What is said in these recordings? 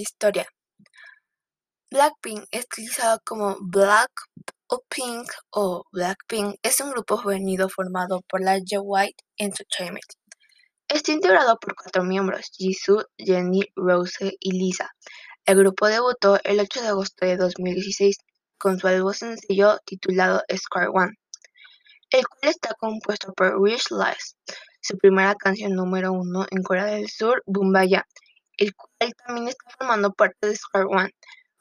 Historia Blackpink, estilizado como Black o Pink o Blackpink, es un grupo juvenil formado por la White Entertainment. Está integrado por cuatro miembros, Jisoo, Jennie, Rose y Lisa. El grupo debutó el 8 de agosto de 2016 con su álbum sencillo titulado Square One, el cual está compuesto por Wish Lies, su primera canción número uno en Corea del Sur, Bumbaya, el cual también está formando parte de Square One.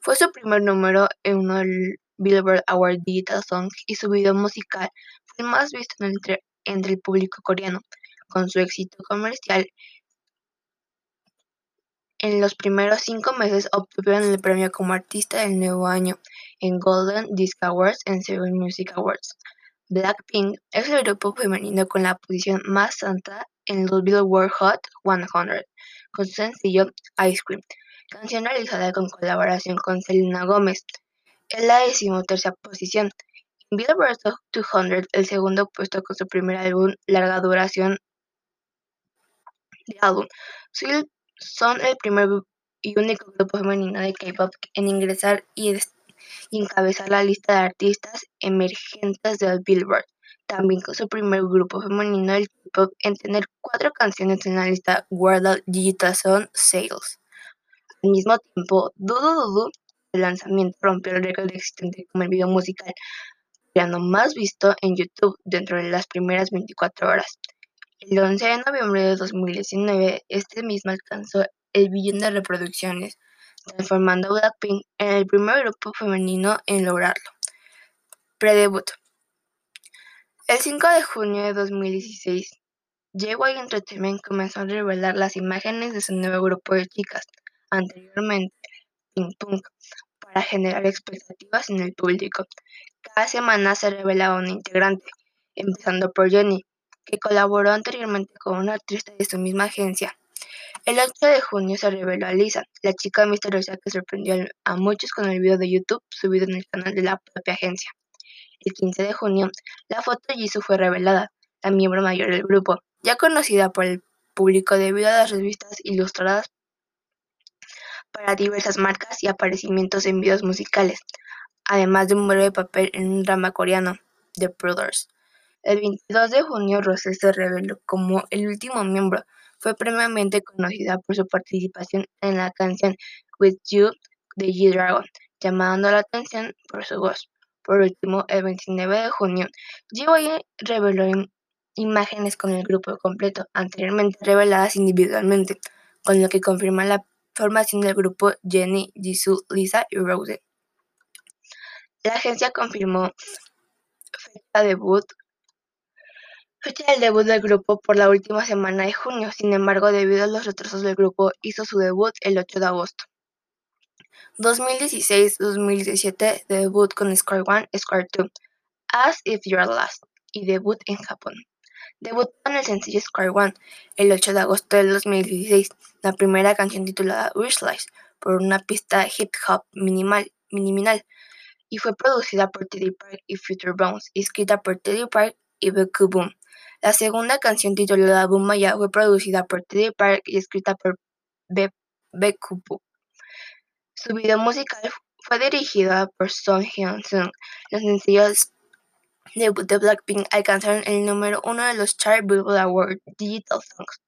Fue su primer número en uno del Billboard Award Digital Songs y su video musical fue el más visto entre, el público coreano, con su éxito comercial. En los primeros cinco meses obtuvieron el premio como artista del nuevo año en Golden Disc Awards y Seoul Music Awards. Blackpink es el grupo femenino con la posición más alta en los Billboard Hot 100, con su sencillo Ice Cream, canción realizada con colaboración con Selena Gomez. En la decimotercera posición, en Billboard 200, el segundo puesto con su primer álbum larga duración de álbum. Son el primer y único grupo femenino de K-pop en ingresar y, encabezar la lista de artistas emergentes del Billboard. También con su primer grupo femenino del K-pop en tener cuatro canciones en la lista World Digital Song Sales. Al mismo tiempo, Dudu Dudu, el lanzamiento rompió el récord existente como el video musical coreano más visto en YouTube dentro de las primeras 24 horas. El 11 de noviembre de 2019, este mismo alcanzó el billón de reproducciones, transformando a Blackpink en el primer grupo femenino en lograrlo. Predebut. El 5 de junio de 2016, JY Entertainment comenzó a revelar las imágenes de su nuevo grupo de chicas, anteriormente Pink Punk, para generar expectativas en el público. Cada semana se revelaba un integrante, empezando por Jenny, que colaboró anteriormente con una artista de su misma agencia. El 8 de junio se reveló a Lisa, la chica misteriosa que sorprendió a muchos con el video de YouTube subido en el canal de la propia agencia. El 15 de junio, la foto de Jisoo fue revelada, la miembro mayor del grupo, ya conocida por el público debido a las revistas ilustradas para diversas marcas y aparecimientos en videos musicales, además de un breve papel en un drama coreano, The Brothers. El 22 de junio, Rose se reveló como el último miembro. Fue previamente conocida por su participación en la canción With You de G-Dragon, llamando la atención por su voz. Por último, el 29 de junio, G.Y. reveló imágenes con el grupo completo, anteriormente reveladas individualmente, con lo que confirma la formación del grupo Jenny, Jisoo, Lisa y Rose. La agencia confirmó fecha debut fecha del debut del grupo por la última semana de junio, sin embargo debido a los retrasos del grupo hizo su debut el 8 de agosto. 2016-2017 debut con Square One, Square 2, As If You're Last y debut en Japón. Debutó en el sencillo Square One el 8 de agosto del 2016, la primera canción titulada Wish Lies, por una pista hip hop minimal, minimal y fue producida por Teddy Park y Future Bones, escrita por Teddy Park y Beku Boom. La segunda canción titulada Boom Maya fue producida por Teddy Park y escrita por Beku Boom. Su video musical fue dirigido por Song Hyun-sung. Los sencillos de Blackpink alcanzaron el número uno de los Chart Billboard Award Digital Songs.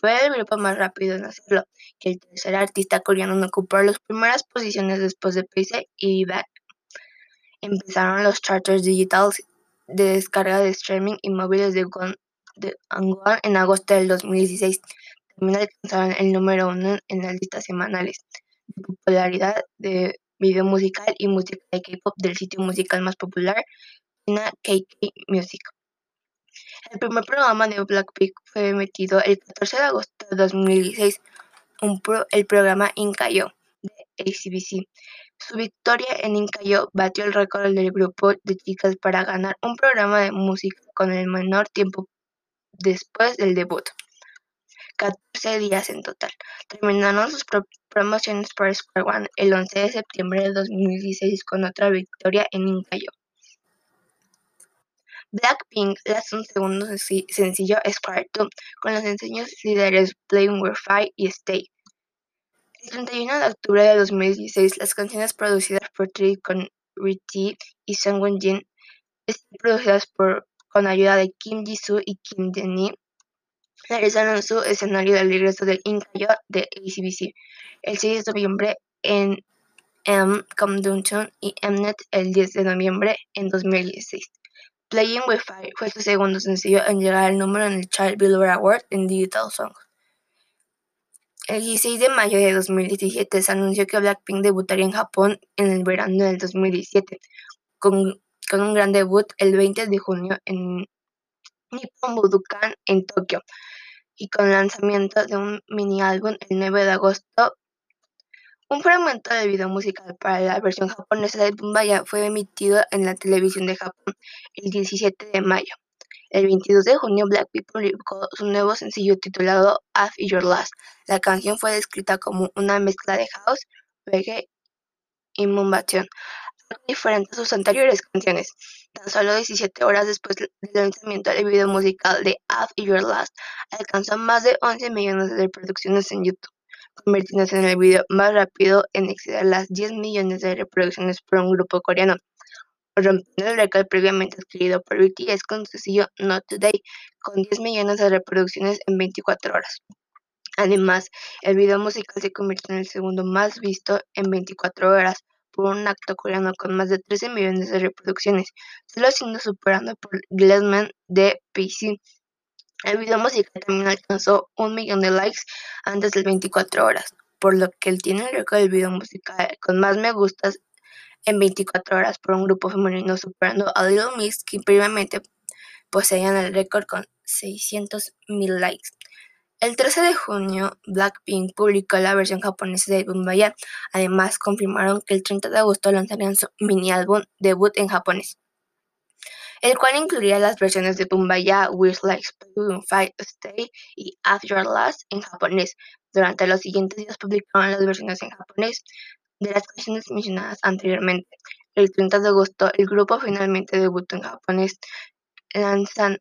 Fue el grupo más rápido en hacerlo, que el tercer artista coreano en ocupar las primeras posiciones después de Pace y Back. Empezaron los charters digitales de descarga de streaming y móviles de, Angola en agosto del 2016. También alcanzaron el número uno en las listas semanales de popularidad de video musical y música de K-pop del sitio musical más popular, China KK Music. El primer programa de Blackpink fue emitido el 14 de agosto de 2016, el programa Incayo de ACBC. Su victoria en Incayo batió el récord del grupo de chicas para ganar un programa de música con el menor tiempo después del debut. 14 días en total. Terminaron sus promociones por Square One el 11 de septiembre de 2016 con otra victoria en Incayo. Blackpink lanzó un segundo sencillo Square 2 con los sencillos líderes Playing With Fire y Stay. El 31 de octubre de 2016, las canciones producidas por Trey con Riti y Sung Jin están producidas por, con ayuda de Kim Jisoo y Kim Denny realizaron su escenario del regreso del Incayo de ACBC el 6 de noviembre en M. Downtown y Mnet el 10 de noviembre en 2016. Playing With Fire fue su segundo sencillo en llegar al número en el Child Billboard Award en Digital Songs. El 16 de mayo de 2017 se anunció que Blackpink debutaría en Japón en el verano del 2017, con, con un gran debut el 20 de junio en Nippon Budokan en Tokio, y con lanzamiento de un mini álbum el 9 de agosto. Un fragmento del video musical para la versión japonesa de Bumbaya fue emitido en la televisión de Japón el 17 de mayo. El 22 de junio, Blackpink publicó su nuevo sencillo titulado After Your Last. La canción fue descrita como una mezcla de house, reggae y mumbación, diferente a sus anteriores canciones. Tan solo 17 horas después del lanzamiento del video musical de After Your Last, alcanzó más de 11 millones de reproducciones en YouTube, convirtiéndose en el video más rápido en exceder las 10 millones de reproducciones por un grupo coreano, rompiendo el récord previamente adquirido por BTS con su sencillo Not Today, con 10 millones de reproducciones en 24 horas. Además, el video musical se convirtió en el segundo más visto en 24 horas, por un acto coreano con más de 13 millones de reproducciones, solo siendo superado por Glassman de PC. El video musical también alcanzó un millón de likes antes de 24 horas, por lo que él tiene el récord del video musical con más me gustas en 24 horas por un grupo femenino, superando a Little Mix, que previamente poseían el récord con 600 mil likes. El 13 de junio, Blackpink publicó la versión japonesa de Bumbaya. Además, confirmaron que el 30 de agosto lanzarían su mini álbum debut en japonés, el cual incluiría las versiones de Bumbaya, Wish Like Fight Stay y After Last en japonés. Durante los siguientes días publicaron las versiones en japonés de las canciones mencionadas anteriormente. El 30 de agosto, el grupo finalmente debutó en japonés lanzan,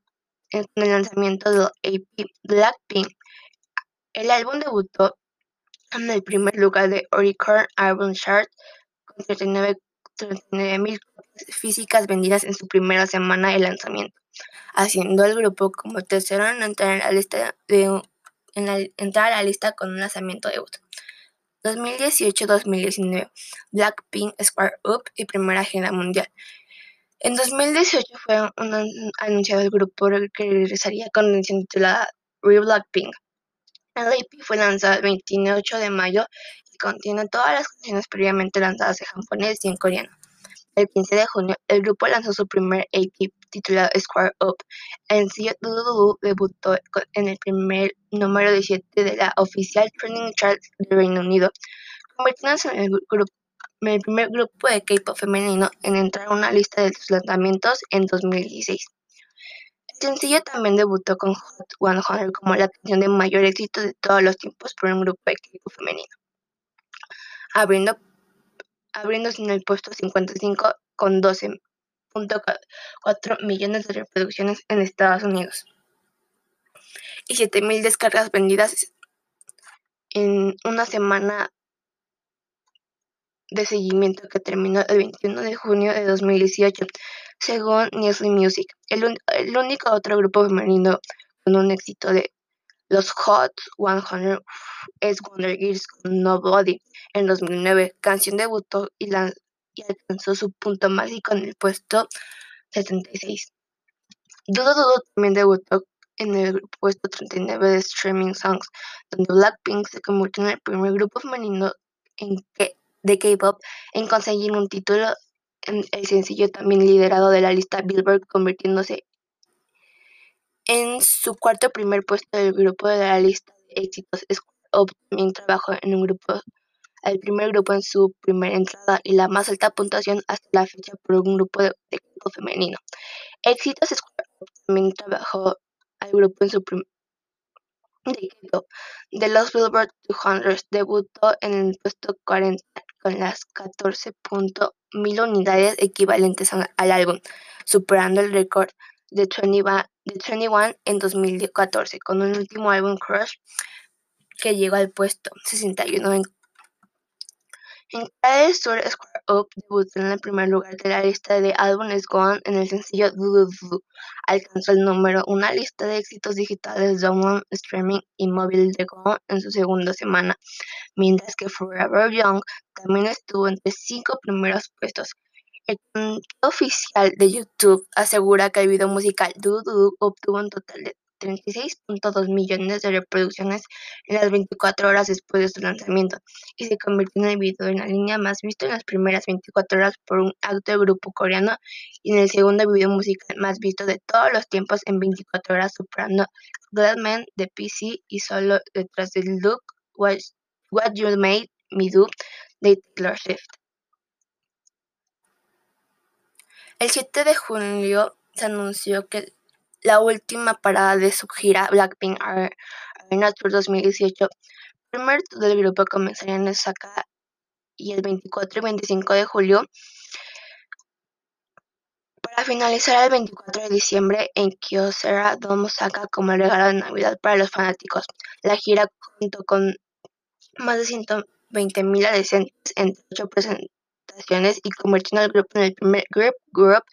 el lanzamiento del AP Blackpink el álbum debutó en el primer lugar de Oricon Album Chart con 39.000 copias físicas vendidas en su primera semana de lanzamiento, haciendo al grupo como tercero en entrar a la lista, de, en entrar a la lista con un lanzamiento debut. 2018-2019, Blackpink Square Up y primera agenda mundial. En 2018 fue anunciado el grupo que regresaría con una edición titulada Real Blackpink. El EP fue lanzado el 28 de mayo y contiene todas las canciones previamente lanzadas en japonés y en coreano. El 15 de junio, el grupo lanzó su primer EP titulado Square Up. El sencillo Lulu debutó en el primer número 17 de la oficial Trending Chart del Reino Unido, convirtiéndose en el, en el primer grupo de K-pop femenino en entrar a una lista de sus lanzamientos en 2016. El sencillo también debutó con Hot 100 como la canción de mayor éxito de todos los tiempos por un grupo de equipo femenino, abriendo, abriéndose en el puesto 55 con 12.4 millones de reproducciones en Estados Unidos. Y 7.000 descargas vendidas en una semana de seguimiento que terminó el 21 de junio de 2018 según Nestle Music. El, único otro grupo femenino con un éxito de los Hot 100 es Wonder Girls con Nobody en 2009. Canción debutó y, alcanzó su punto mágico en el puesto 76. Dudo Dudo también debutó en el puesto 39 de Streaming Songs, donde Blackpink se convirtió en el primer grupo femenino en de K-pop en conseguir un título el sencillo también liderado de la lista Billboard, convirtiéndose en su cuarto primer puesto del grupo de la lista de éxitos. Square también trabajó en un grupo, el primer grupo en su primera entrada y la más alta puntuación hasta la fecha por un grupo de, equipo femenino. Éxitos Square también trabajó al grupo en su primer de los Billboard 200 debutó en el puesto 40 con las 14.000 unidades equivalentes al álbum, superando el récord de 21, en 2014 con un último álbum Crush que llegó al puesto 61 En Sur, Square Up debutó en el primer lugar de la lista de álbumes Gone en el sencillo Do Do Alcanzó el número una lista de éxitos digitales download, streaming y móvil de Gone en su segunda semana, mientras que Forever Young también estuvo entre cinco primeros puestos. El oficial de YouTube asegura que el video musical Do Do obtuvo un total de 36.2 millones de reproducciones en las 24 horas después de su lanzamiento y se convirtió en el video en la línea más visto en las primeras 24 horas por un acto del grupo coreano y en el segundo video musical más visto de todos los tiempos en 24 horas superando Glad Man de PC y solo detrás de Look What, What You Made Me Do de Taylor Swift. El 7 de julio se anunció que la última parada de su gira Blackpink Arena Tour 2018. El primer del grupo comenzaría en Osaka y el 24 y 25 de julio para finalizar el 24 de diciembre en Kyocera Dome Osaka como regalo de Navidad para los fanáticos. La gira contó con más de 120.000 adolescentes entre ocho presentaciones y convirtiendo al grupo en el primer group group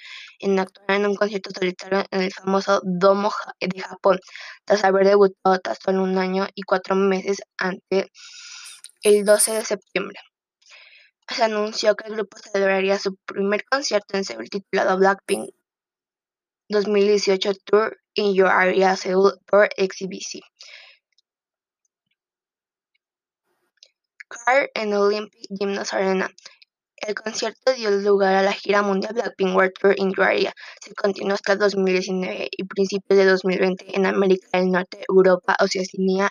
en actuar en un concierto solitario en el famoso Domo de Japón, tras haber debutado tan solo un año y cuatro meses antes el 12 de septiembre. Se anunció que el grupo celebraría su primer concierto en Seúl titulado Blackpink 2018 Tour in Your Area Seoul por XBC. Car en Olympic Gymnast Arena. El concierto dio lugar a la gira mundial Blackpink World Tour in Your Se continuó hasta 2019 y principios de 2020 en América del Norte, Europa, Oceanía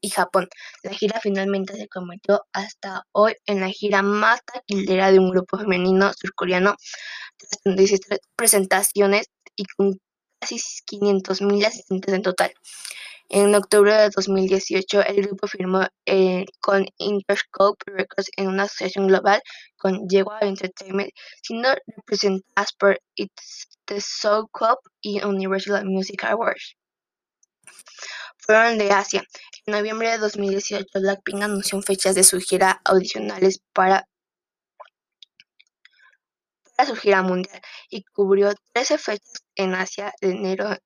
y Japón. La gira finalmente se convirtió hasta hoy en la gira más taquillera de un grupo femenino surcoreano, tras 16 presentaciones y con casi 500.000 asistentes en total. En octubre de 2018, el grupo firmó eh, con Interscope Records en una asociación global con Jaguar Entertainment, siendo representadas por It's the Soul Club y Universal Music Awards. Fueron de Asia. En noviembre de 2018, Blackpink anunció fechas de su gira audicionales para para su gira mundial y cubrió 13 fechas en Asia de enero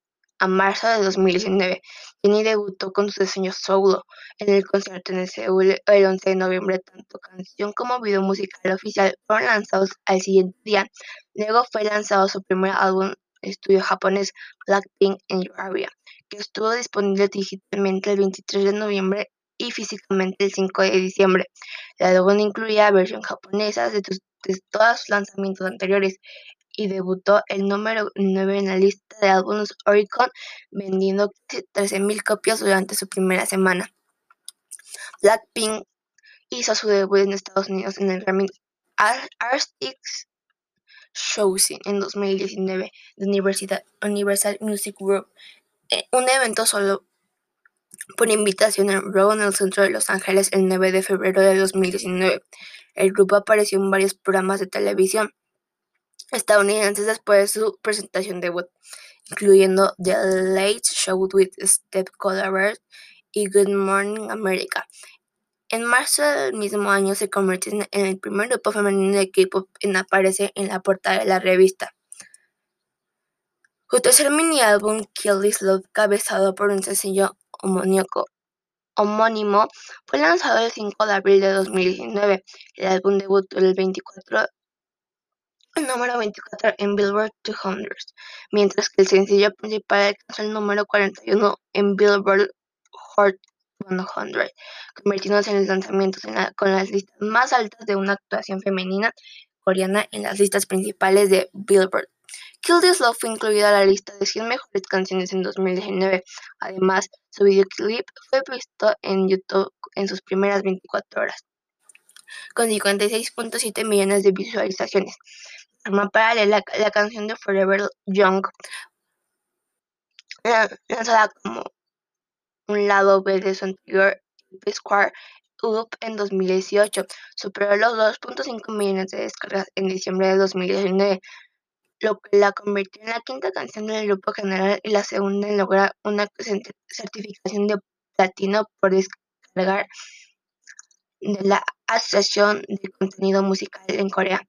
a marzo de 2019. Jennie debutó con su diseño solo en el concierto en Seúl el 11 de noviembre. Tanto canción como video musical oficial fueron lanzados al siguiente día. Luego fue lanzado su primer álbum estudio japonés Blackpink in Your que estuvo disponible digitalmente el 23 de noviembre y físicamente el 5 de diciembre. El álbum incluía versión japonesa de, de todos sus lanzamientos anteriores y debutó el número 9 en la lista de álbumes Oricon, vendiendo 13.000 copias durante su primera semana. Blackpink hizo su debut en Estados Unidos en el Grammy Artists Showcase en 2019 de Universal Music Group, eh, un evento solo por invitación en Raw en el centro de Los Ángeles el 9 de febrero de 2019. El grupo apareció en varios programas de televisión estadounidenses después de su presentación debut, incluyendo The Late Show with Steve Colbert y Good Morning America. En marzo del mismo año se convirtió en el primer grupo femenino de K-pop en aparecer en la portada de la revista. Su tercer mini álbum, Kill This Love, cabezado por un sencillo homónimo, fue lanzado el 5 de abril de 2019. El álbum debutó el 24 el número 24 en Billboard 200, mientras que el sencillo principal alcanzó el número 41 en Billboard Hot 100, convirtiéndose en el lanzamiento con las listas más altas de una actuación femenina coreana en las listas principales de Billboard. Kill This Love fue incluida a la lista de 100 mejores canciones en 2019. Además, su videoclip fue visto en YouTube en sus primeras 24 horas, con 56.7 millones de visualizaciones forma paralela, la canción de Forever Young, lanzada como un lado B de su anterior Square Up en 2018, superó los 2.5 millones de descargas en diciembre de 2019, lo que la convirtió en la quinta canción del grupo general y la segunda en lograr una certificación de platino por descargar de la asociación de contenido musical en Corea.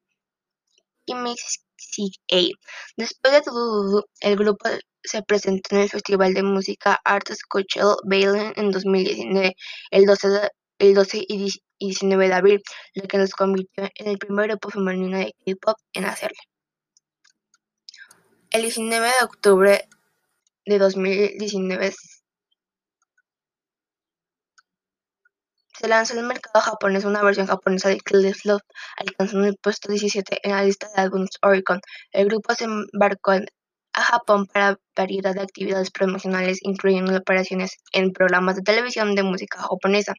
Y Después de todo, el grupo se presentó en el Festival de Música Arts Coachella Berlin en 2019, el 12, el 12 y 19 de abril, lo que nos convirtió en el primer grupo femenino de K-pop en hacerlo. El 19 de octubre de 2019 se lanzó en el mercado japonés una versión japonesa de Kill Love, alcanzando el puesto 17 en la lista de álbumes Oricon. El grupo se embarcó a Japón para variedad de actividades promocionales, incluyendo operaciones en programas de televisión de música japonesa,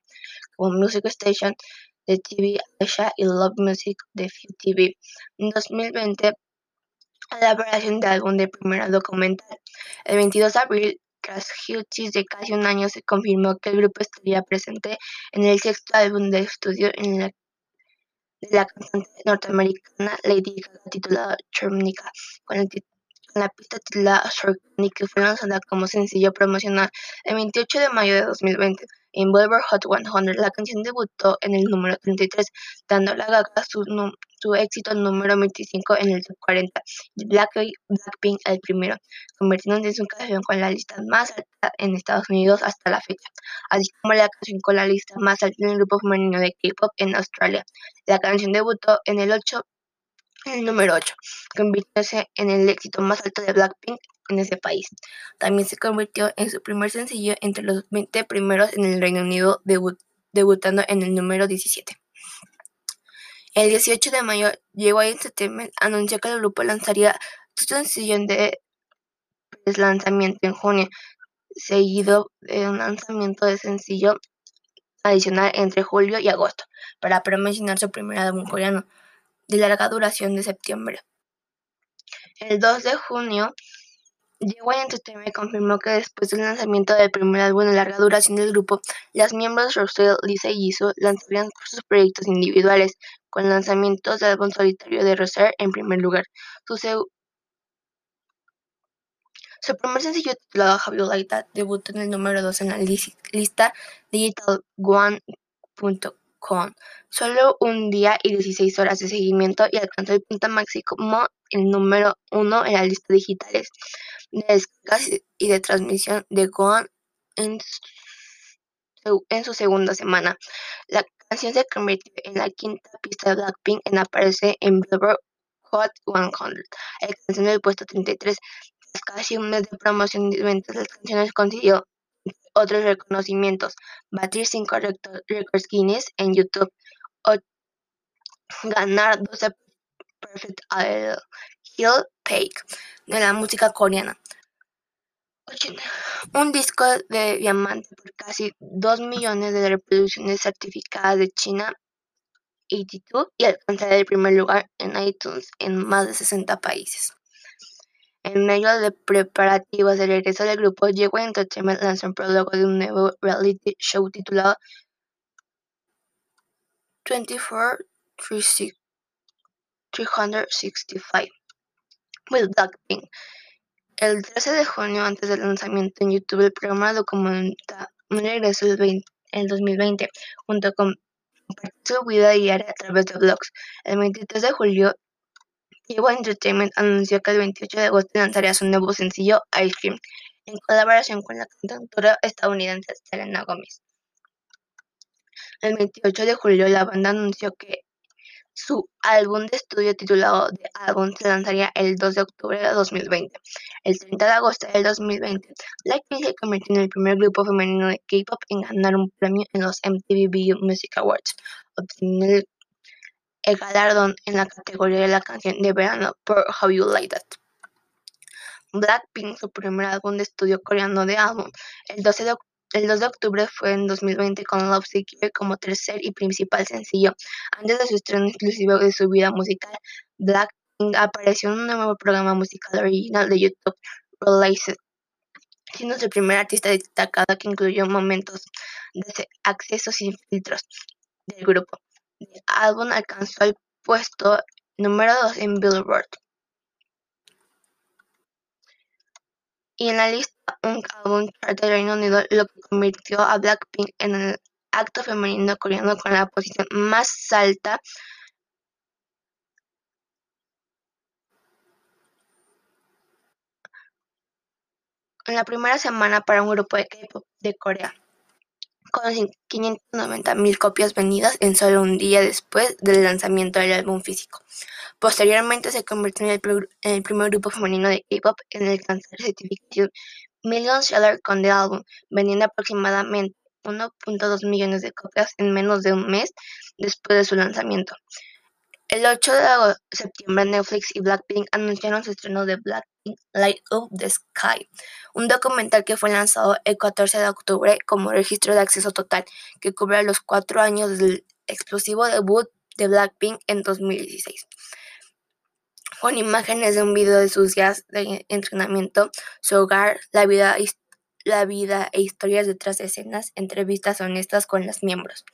como Music Station de TV Asia y Love Music de TV. En 2020, la elaboración de álbum de primera documental. El 22 de abril, tras hiatus de casi un año, se confirmó que el grupo estaría presente en el sexto álbum de estudio en la de la cantante norteamericana Lady Gaga titulado Terminica, con la pista titulada y que fue lanzada como sencillo promocional el 28 de mayo de 2020 en Billboard Hot 100. La canción debutó en el número 33, dando a Gaga su, éxito número 25 en el top 40 y Blackpink el primero, convirtiéndose en su canción con la lista más alta en Estados Unidos hasta la fecha, así como la canción con la lista más alta en el grupo femenino de K-pop en Australia. La canción debutó en el 8 el número 8, convirtiéndose en el éxito más alto de Blackpink en ese país. También se convirtió en su primer sencillo entre los 20 primeros en el Reino Unido, debutando en el número 17. El 18 de mayo, a Entertainment anunció que el grupo lanzaría su sencillo de lanzamiento en junio, seguido de un lanzamiento de sencillo adicional entre julio y agosto, para promocionar su primer álbum coreano de larga duración de septiembre. El 2 de junio, J.Y. Entertainment confirmó que después del lanzamiento del primer álbum de larga duración del grupo, las miembros Roselle, Lisa y Jisoo lanzarían sus proyectos individuales, con lanzamientos del álbum solitario de Roselle en primer lugar. Su, primer sencillo titulado Have You debutó en el número 2 en la lista Digital One.com solo un día y 16 horas de seguimiento y alcanzó el punto máximo el número uno en las listas digitales de descargas y de transmisión de Gohan en su, segunda semana. La canción se convirtió en la quinta pista de Blackpink en aparecer en Billboard Hot 100. La canción del puesto 33. Tras casi un mes de promoción y ventas, las canciones consiguió otros reconocimientos, batir 5 récords Guinness en YouTube, o ganar 12 Perfect Hill Take de la música coreana. Un disco de diamante por casi 2 millones de reproducciones certificadas de China 82 y alcanzar el primer lugar en iTunes en más de 60 países. En medio de preparativos de regreso del grupo, Llegó Entertainment lanzó un prólogo de un nuevo reality show titulado 24 365 with Blackpink. El 13 de junio, antes del lanzamiento en YouTube, el programa documenta un regreso en 2020, junto con su vida diaria a través de blogs. El 23 de julio, Evo Entertainment anunció que el 28 de agosto lanzaría su nuevo sencillo Ice Cream, en colaboración con la cantautora estadounidense Selena Gomez. El 28 de julio, la banda anunció que su álbum de estudio titulado The Album se lanzaría el 2 de octubre de 2020. El 30 de agosto del 2020, Blackpink se convirtió en el primer grupo femenino de K-pop en ganar un premio en los MTV Video Music Awards, obteniendo el el galardón en la categoría de la canción de verano por How You Like That. Blackpink, su primer álbum de estudio coreano de álbum, el, 12 de, el 2 de octubre fue en 2020 con Love Secret como tercer y principal sencillo. Antes de su estreno exclusivo de su vida musical, Blackpink apareció en un nuevo programa musical original de YouTube, Released, siendo su primer artista destacado que incluyó momentos de acceso sin filtros del grupo. El álbum alcanzó el puesto número 2 en Billboard. Y en la lista un álbum chart del Reino Unido, lo que convirtió a Blackpink en el acto femenino coreano con la posición más alta en la primera semana para un grupo de K-pop de Corea, con 590.000 copias vendidas en solo un día después del lanzamiento del álbum físico. Posteriormente se convirtió en el, primer grupo femenino de K-pop en alcanzar certificación Million Seller con el álbum, vendiendo aproximadamente 1.2 millones de copias en menos de un mes después de su lanzamiento. El 8 de septiembre, Netflix y Blackpink anunciaron su estreno de Blackpink Light Up the Sky, un documental que fue lanzado el 14 de octubre como registro de acceso total, que cubre los cuatro años del explosivo debut de Blackpink en 2016. Con imágenes de un video de sus días de entrenamiento, su hogar, la vida la vida e historias detrás de escenas, entrevistas honestas con los miembros.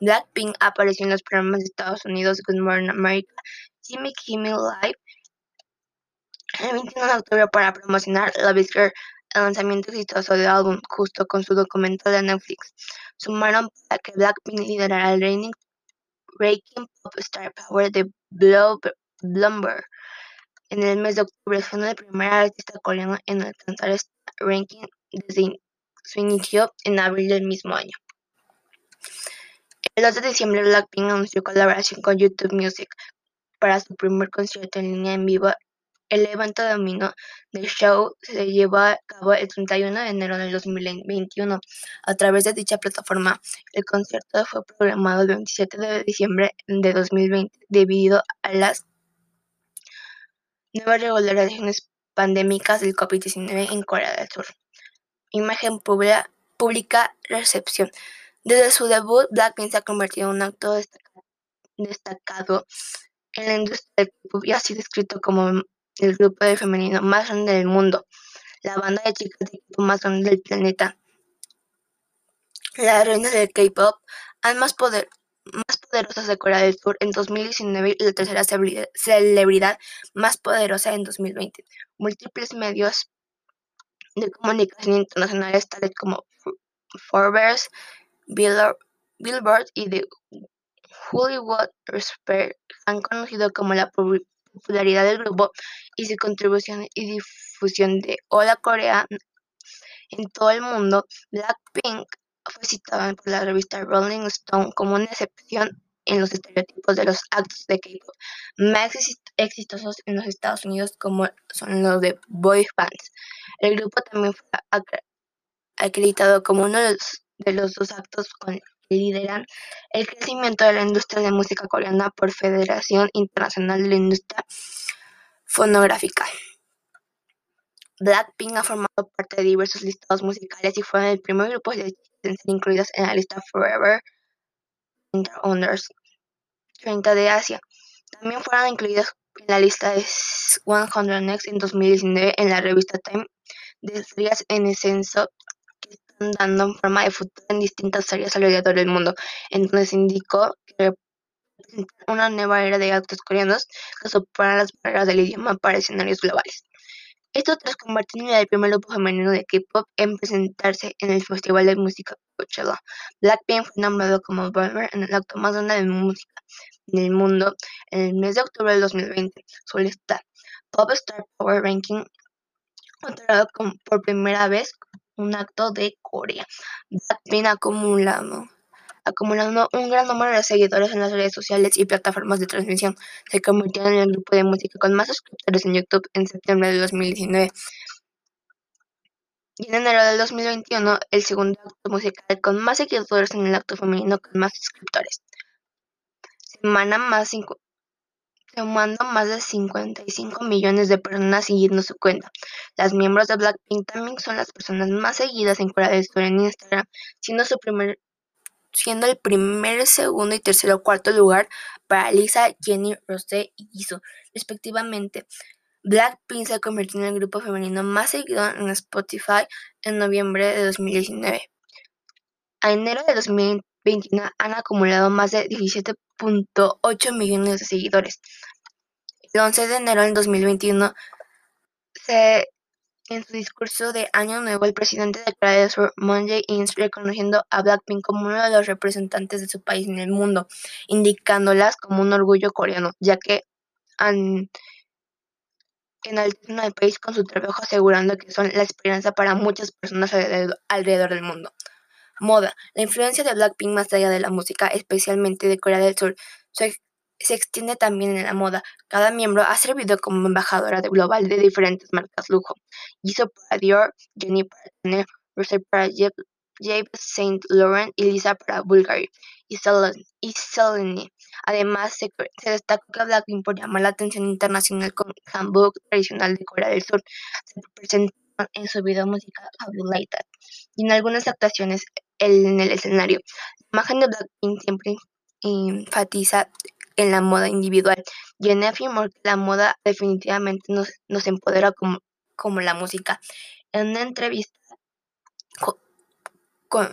Blackpink apareció en los programas de Estados Unidos Good Morning America, Jimmy Kimmel Live, el 21 de octubre para promocionar la Girl, el lanzamiento exitoso del álbum, justo con su documental de Netflix. Sumaron para que Blackpink liderara el Reigning Breaking Pop Star Power de Bloomberg. En el mes de octubre fue la primera artista coreana en alcanzar este ranking desde su inicio en abril del mismo año. El 2 de diciembre, Blackpink anunció colaboración con YouTube Music para su primer concierto en línea en vivo. El evento dominó del show se llevó a cabo el 31 de enero del 2021 a través de dicha plataforma. El concierto fue programado el 27 de diciembre de 2020 debido a las nuevas regulaciones pandémicas del COVID-19 en Corea del Sur imagen pública recepción. Desde su debut, Blackpink se ha convertido en un actor destacado en la industria del K-pop y ha sido descrito como el grupo de femenino más grande del mundo, la banda de chicas de K-pop más grande del planeta. Las reinas del K-pop más, poder, más poderosas de Corea del Sur en 2019 y la tercera celebridad más poderosa en 2020. Múltiples medios de comunicación internacionales tales como Forbes, Billboard y The Hollywood Reporter han conocido como la popularidad del grupo y su contribución y difusión de Hola Corea en todo el mundo. Blackpink fue citada por la revista Rolling Stone como una excepción en los estereotipos de los actos de K-pop más exitosos en los Estados Unidos como son los de boy bands. El grupo también fue acreditado como uno de los, dos actos que lideran el crecimiento de la industria de música coreana por Federación Internacional de la Industria Fonográfica. Blackpink ha formado parte de diversos listados musicales y fue el primer grupo en ser incluidos en la lista Forever Unders 30 de Asia. También fueron incluidos en la lista de 100 Next en 2019 en la revista Time de estrellas en ascenso dando forma de futuro en distintas áreas alrededor del mundo, en donde se indicó que una nueva era de actos coreanos que superan las barreras del idioma para escenarios globales. Esto tras convertirse en el primer grupo femenino de K-pop en presentarse en el Festival de Música Coachella. Blackpink fue nombrado como Bomber en el acto más grande de música en el mundo en el mes de octubre del 2020. Su lista Pop Star Power Ranking otorgado por primera vez un acto de Corea. Blackpink acumulando acumulando un gran número de seguidores en las redes sociales y plataformas de transmisión. Se convirtió en el grupo de música con más suscriptores en YouTube en septiembre de 2019. Y en enero del 2021, el segundo acto musical con más seguidores en el acto femenino con más suscriptores. Semana más sumando más de 55 millones de personas siguiendo su cuenta. Las miembros de Blackpink también son las personas más seguidas en Corea del Sur en Instagram, siendo, el primer, segundo y tercer o cuarto lugar para Lisa, Jenny, Rosé y Jisoo, respectivamente. Blackpink se convirtió en el grupo femenino más seguido en Spotify en noviembre de 2019. A enero de 2021 han acumulado más de 17.8 millones de seguidores. El 11 de enero del 2021 se En su discurso de Año Nuevo, el presidente de Corea del Sur, Moon Jae-in, reconociendo a Blackpink como uno de los representantes de su país en el mundo, indicándolas como un orgullo coreano, ya que han enaltecen al país con su trabajo asegurando que son la esperanza para muchas personas alrededor, del mundo. Moda. La influencia de Blackpink más allá de la música, especialmente de Corea del Sur, se, extiende también en la moda. Cada miembro ha servido como embajadora global de diferentes marcas lujo. Hizo para Dior, Jenny para Chanel, para Yves Saint Laurent y Lisa para Bulgari y Celine. Además, se, destacó que Blackpink por llamar la atención internacional con hanbok tradicional de Corea del Sur. Se presentó en su video musical How You Like y en algunas actuaciones en el escenario. La imagen de Blackpink siempre enfatiza en la moda individual. Jenny afirmó que la moda definitivamente nos, empodera como, como la música. En una entrevista con,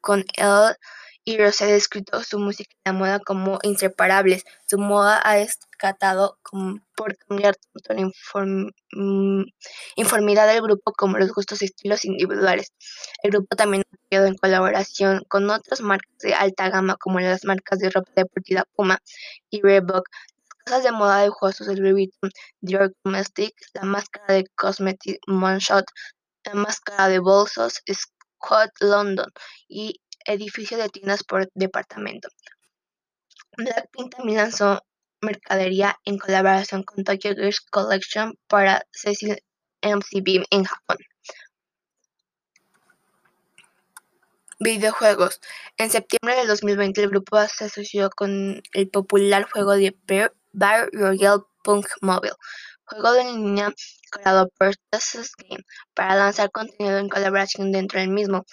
con él y se ha descrito su música y la moda como inseparables. Su moda ha descatado por cambiar tanto la mm, informidad del grupo como los gustos y estilos individuales. El grupo también ha quedado en colaboración con otras marcas de alta gama como las marcas de ropa deportiva Puma y Reebok, casas de moda de juegos de Louis Vuitton, Dior Domestic, la máscara de Cosmetic Monshot, la máscara de bolsos Scott London y edificio de tiendas por departamento. Blackpink también lanzó mercadería en colaboración con Tokyo Girls Collection para Cecil MCB en Japón. Videojuegos. En septiembre de 2020 el grupo se asoció con el popular juego de Battle Royale Punk Mobile, juego de línea creado por Game para lanzar contenido en colaboración dentro del mismo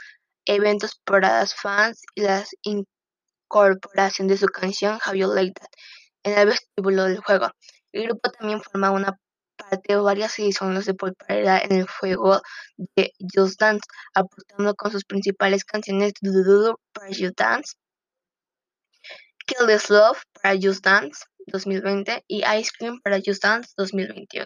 eventos para fans y la incorporación de su canción How You Like That en el vestíbulo del juego. El grupo también forma una parte o varias ediciones de popularidad en el juego de Just Dance, aportando con sus principales canciones Do para Just Dance, Kill This Love para Just Dance 2020 y Ice Cream para Just Dance 2021.